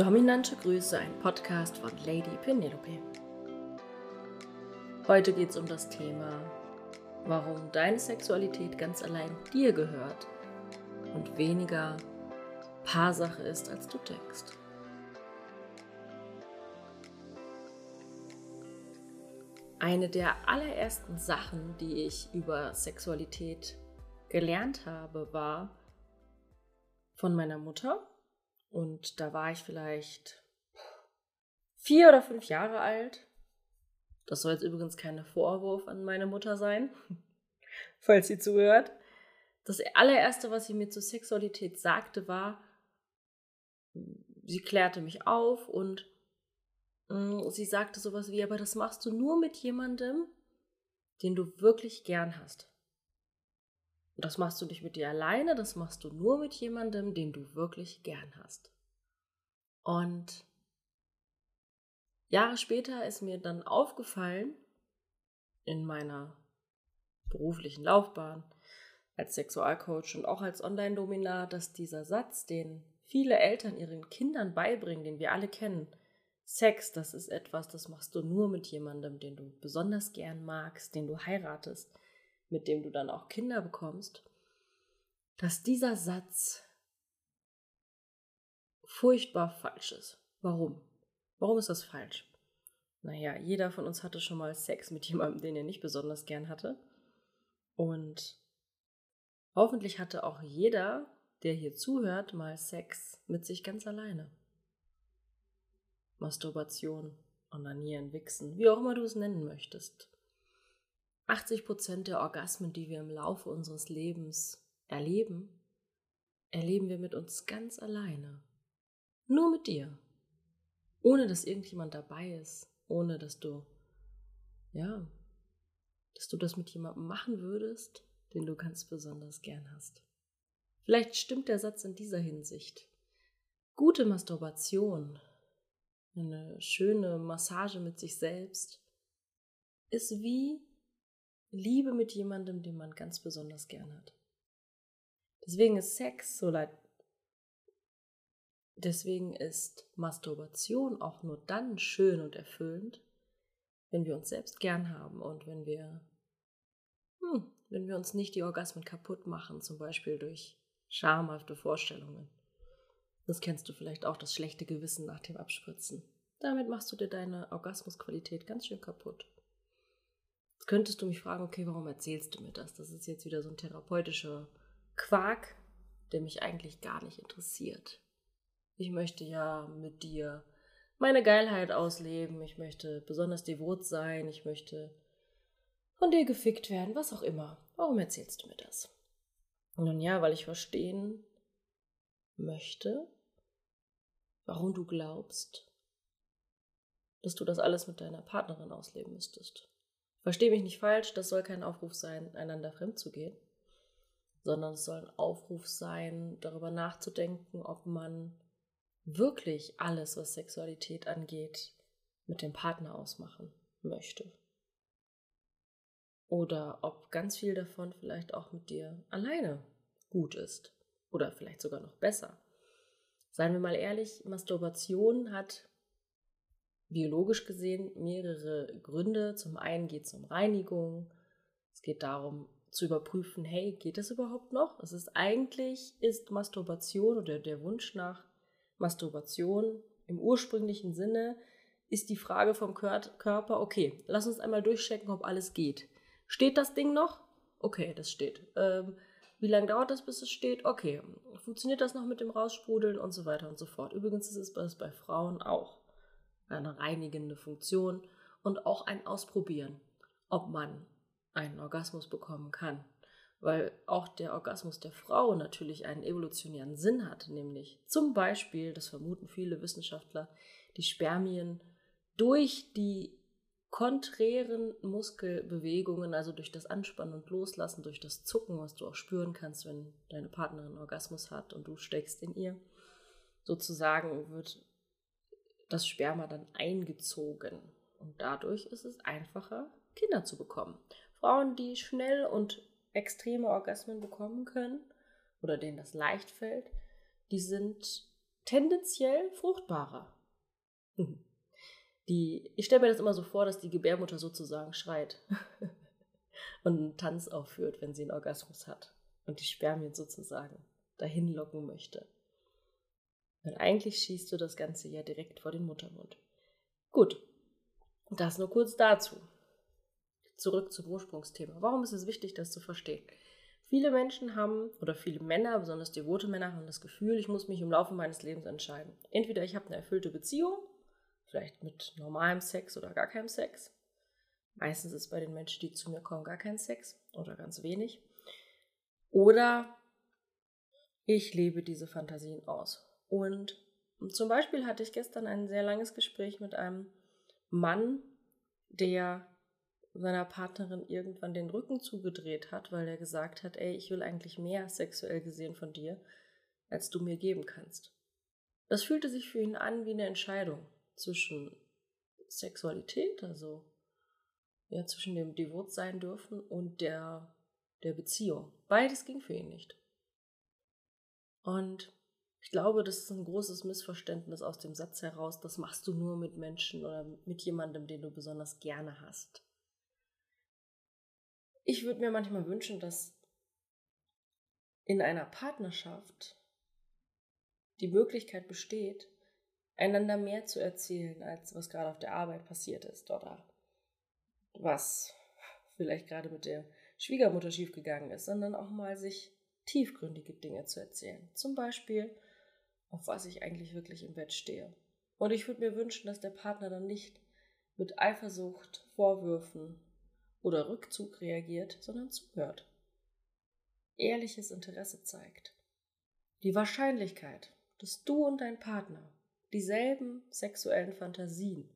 Dominante Grüße, ein Podcast von Lady Penelope. Heute geht es um das Thema, warum deine Sexualität ganz allein dir gehört und weniger Paarsache ist, als du denkst. Eine der allerersten Sachen, die ich über Sexualität gelernt habe, war von meiner Mutter und da war ich vielleicht vier oder fünf Jahre alt. Das soll jetzt übrigens kein Vorwurf an meine Mutter sein, falls sie zuhört. Das allererste, was sie mir zur Sexualität sagte, war, sie klärte mich auf und mm, sie sagte sowas wie, aber das machst du nur mit jemandem, den du wirklich gern hast. Und das machst du nicht mit dir alleine, das machst du nur mit jemandem, den du wirklich gern hast. Und Jahre später ist mir dann aufgefallen, in meiner beruflichen Laufbahn als Sexualcoach und auch als Online-Dominar, dass dieser Satz, den viele Eltern ihren Kindern beibringen, den wir alle kennen, Sex, das ist etwas, das machst du nur mit jemandem, den du besonders gern magst, den du heiratest, mit dem du dann auch Kinder bekommst, dass dieser Satz furchtbar falsch ist. Warum? Warum ist das falsch? Naja, jeder von uns hatte schon mal Sex mit jemandem, den er nicht besonders gern hatte. Und hoffentlich hatte auch jeder, der hier zuhört, mal Sex mit sich ganz alleine. Masturbation, Onanieren, Wichsen, wie auch immer du es nennen möchtest. 80% der Orgasmen, die wir im Laufe unseres Lebens erleben, erleben wir mit uns ganz alleine. Nur mit dir. Ohne dass irgendjemand dabei ist. Ohne dass du, ja, dass du das mit jemandem machen würdest, den du ganz besonders gern hast. Vielleicht stimmt der Satz in dieser Hinsicht. Gute Masturbation, eine schöne Massage mit sich selbst, ist wie Liebe mit jemandem, den man ganz besonders gern hat. Deswegen ist Sex so leid. Deswegen ist Masturbation auch nur dann schön und erfüllend, wenn wir uns selbst gern haben und wenn wir, hm, wenn wir uns nicht die Orgasmen kaputt machen, zum Beispiel durch schamhafte Vorstellungen. Das kennst du vielleicht auch, das schlechte Gewissen nach dem Abspritzen. Damit machst du dir deine Orgasmusqualität ganz schön kaputt könntest du mich fragen, okay, warum erzählst du mir das? Das ist jetzt wieder so ein therapeutischer Quark, der mich eigentlich gar nicht interessiert. Ich möchte ja mit dir meine Geilheit ausleben, ich möchte besonders devot sein, ich möchte von dir gefickt werden, was auch immer. Warum erzählst du mir das? Nun ja, weil ich verstehen möchte, warum du glaubst, dass du das alles mit deiner Partnerin ausleben müsstest. Verstehe mich nicht falsch, das soll kein Aufruf sein, einander fremd zu gehen, sondern es soll ein Aufruf sein, darüber nachzudenken, ob man wirklich alles, was Sexualität angeht, mit dem Partner ausmachen möchte. Oder ob ganz viel davon vielleicht auch mit dir alleine gut ist. Oder vielleicht sogar noch besser. Seien wir mal ehrlich, Masturbation hat biologisch gesehen mehrere Gründe. Zum einen geht es um Reinigung. Es geht darum zu überprüfen, hey, geht das überhaupt noch? Es ist eigentlich, ist Masturbation oder der Wunsch nach Masturbation im ursprünglichen Sinne, ist die Frage vom Körper, okay, lass uns einmal durchchecken, ob alles geht. Steht das Ding noch? Okay, das steht. Ähm, wie lange dauert das, bis es steht? Okay, funktioniert das noch mit dem Raussprudeln und so weiter und so fort. Übrigens ist es bei Frauen auch eine reinigende Funktion und auch ein Ausprobieren, ob man einen Orgasmus bekommen kann. Weil auch der Orgasmus der Frau natürlich einen evolutionären Sinn hat, nämlich zum Beispiel, das vermuten viele Wissenschaftler, die Spermien durch die konträren Muskelbewegungen, also durch das Anspannen und Loslassen, durch das Zucken, was du auch spüren kannst, wenn deine Partnerin Orgasmus hat und du steckst in ihr, sozusagen wird das Sperma dann eingezogen. Und dadurch ist es einfacher, Kinder zu bekommen. Frauen, die schnell und extreme Orgasmen bekommen können oder denen das leicht fällt, die sind tendenziell fruchtbarer. Die, ich stelle mir das immer so vor, dass die Gebärmutter sozusagen schreit und einen Tanz aufführt, wenn sie einen Orgasmus hat und die Spermien sozusagen dahin locken möchte. Und eigentlich schießt du das Ganze ja direkt vor den Muttermund. Gut, das nur kurz dazu. Zurück zum Ursprungsthema. Warum ist es wichtig, das zu verstehen? Viele Menschen haben, oder viele Männer, besonders devote Männer, haben das Gefühl, ich muss mich im Laufe meines Lebens entscheiden. Entweder ich habe eine erfüllte Beziehung, vielleicht mit normalem Sex oder gar keinem Sex. Meistens ist bei den Menschen, die zu mir kommen, gar kein Sex oder ganz wenig. Oder ich lebe diese Fantasien aus. Und zum Beispiel hatte ich gestern ein sehr langes Gespräch mit einem Mann, der seiner Partnerin irgendwann den Rücken zugedreht hat, weil er gesagt hat, ey, ich will eigentlich mehr sexuell gesehen von dir, als du mir geben kannst. Das fühlte sich für ihn an wie eine Entscheidung zwischen Sexualität, also ja, zwischen dem Devot sein dürfen und der, der Beziehung. Beides ging für ihn nicht. Und ich glaube, das ist ein großes Missverständnis aus dem Satz heraus, das machst du nur mit Menschen oder mit jemandem, den du besonders gerne hast. Ich würde mir manchmal wünschen, dass in einer Partnerschaft die Möglichkeit besteht, einander mehr zu erzählen, als was gerade auf der Arbeit passiert ist oder was vielleicht gerade mit der Schwiegermutter schiefgegangen ist, sondern auch mal sich tiefgründige Dinge zu erzählen. Zum Beispiel, auf was ich eigentlich wirklich im Bett stehe. Und ich würde mir wünschen, dass der Partner dann nicht mit Eifersucht, Vorwürfen oder Rückzug reagiert, sondern zuhört. Ehrliches Interesse zeigt. Die Wahrscheinlichkeit, dass du und dein Partner dieselben sexuellen Fantasien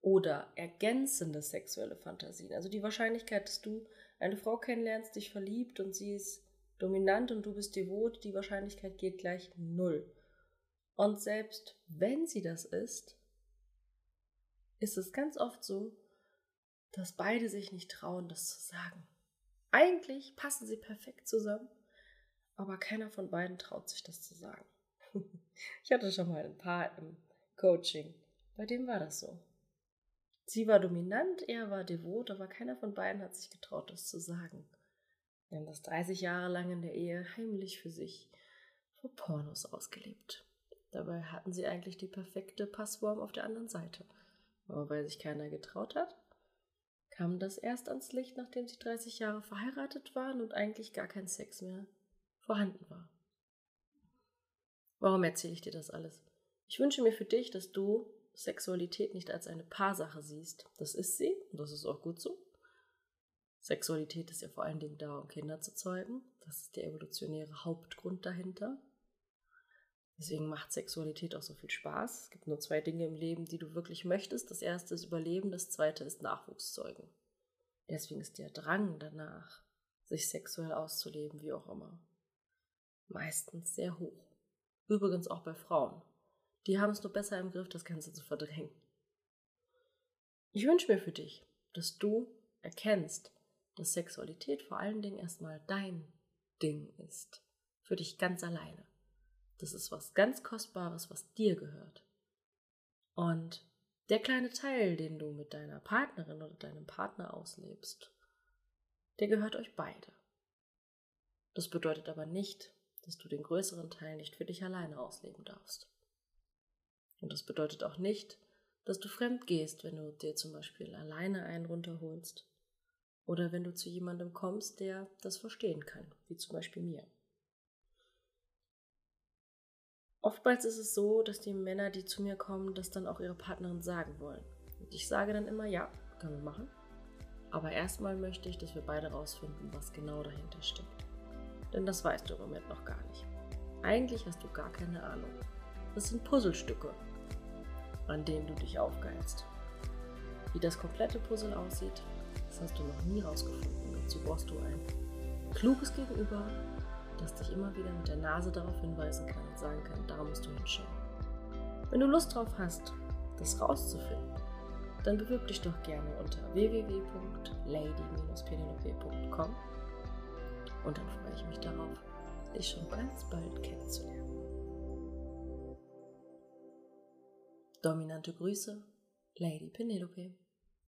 oder ergänzende sexuelle Fantasien, also die Wahrscheinlichkeit, dass du eine Frau kennenlernst, dich verliebt und sie ist dominant und du bist devot, die Wahrscheinlichkeit geht gleich null. Und selbst wenn sie das ist, ist es ganz oft so, dass beide sich nicht trauen, das zu sagen. Eigentlich passen sie perfekt zusammen, aber keiner von beiden traut sich das zu sagen. ich hatte schon mal ein paar im Coaching, bei dem war das so. Sie war dominant, er war devot, aber keiner von beiden hat sich getraut, das zu sagen. Wir haben das 30 Jahre lang in der Ehe heimlich für sich vor Pornos ausgelebt. Dabei hatten sie eigentlich die perfekte Passform auf der anderen Seite. Aber weil sich keiner getraut hat, kam das erst ans Licht, nachdem sie 30 Jahre verheiratet waren und eigentlich gar kein Sex mehr vorhanden war. Warum erzähle ich dir das alles? Ich wünsche mir für dich, dass du Sexualität nicht als eine Paarsache siehst. Das ist sie und das ist auch gut so. Sexualität ist ja vor allen Dingen da, um Kinder zu zeugen. Das ist der evolutionäre Hauptgrund dahinter. Deswegen macht Sexualität auch so viel Spaß. Es gibt nur zwei Dinge im Leben, die du wirklich möchtest. Das erste ist Überleben, das zweite ist Nachwuchszeugen. Deswegen ist der Drang danach, sich sexuell auszuleben, wie auch immer, meistens sehr hoch. Übrigens auch bei Frauen. Die haben es nur besser im Griff, das Ganze zu verdrängen. Ich wünsche mir für dich, dass du erkennst, dass Sexualität vor allen Dingen erstmal dein Ding ist. Für dich ganz alleine. Das ist was ganz Kostbares, was dir gehört. Und der kleine Teil, den du mit deiner Partnerin oder deinem Partner auslebst, der gehört euch beide. Das bedeutet aber nicht, dass du den größeren Teil nicht für dich alleine ausleben darfst. Und das bedeutet auch nicht, dass du fremd gehst, wenn du dir zum Beispiel alleine einen runterholst oder wenn du zu jemandem kommst, der das verstehen kann, wie zum Beispiel mir. Oftmals ist es so, dass die Männer, die zu mir kommen, das dann auch ihre Partnerin sagen wollen. Und ich sage dann immer, ja, können wir machen. Aber erstmal möchte ich, dass wir beide rausfinden, was genau dahinter steckt. Denn das weißt du im Moment noch gar nicht. Eigentlich hast du gar keine Ahnung. Das sind Puzzlestücke, an denen du dich aufgeilst. Wie das komplette Puzzle aussieht, das hast du noch nie rausgefunden. Dazu brauchst du ein kluges Gegenüber, das dich immer wieder mit der Nase darauf hinweisen kann und sagen kann, da musst du hinschauen. Wenn du Lust drauf hast, das rauszufinden, dann bewirb dich doch gerne unter www.lady-penelope.com und dann freue ich mich darauf, dich schon ganz bald kennenzulernen. Dominante Grüße, Lady Penelope.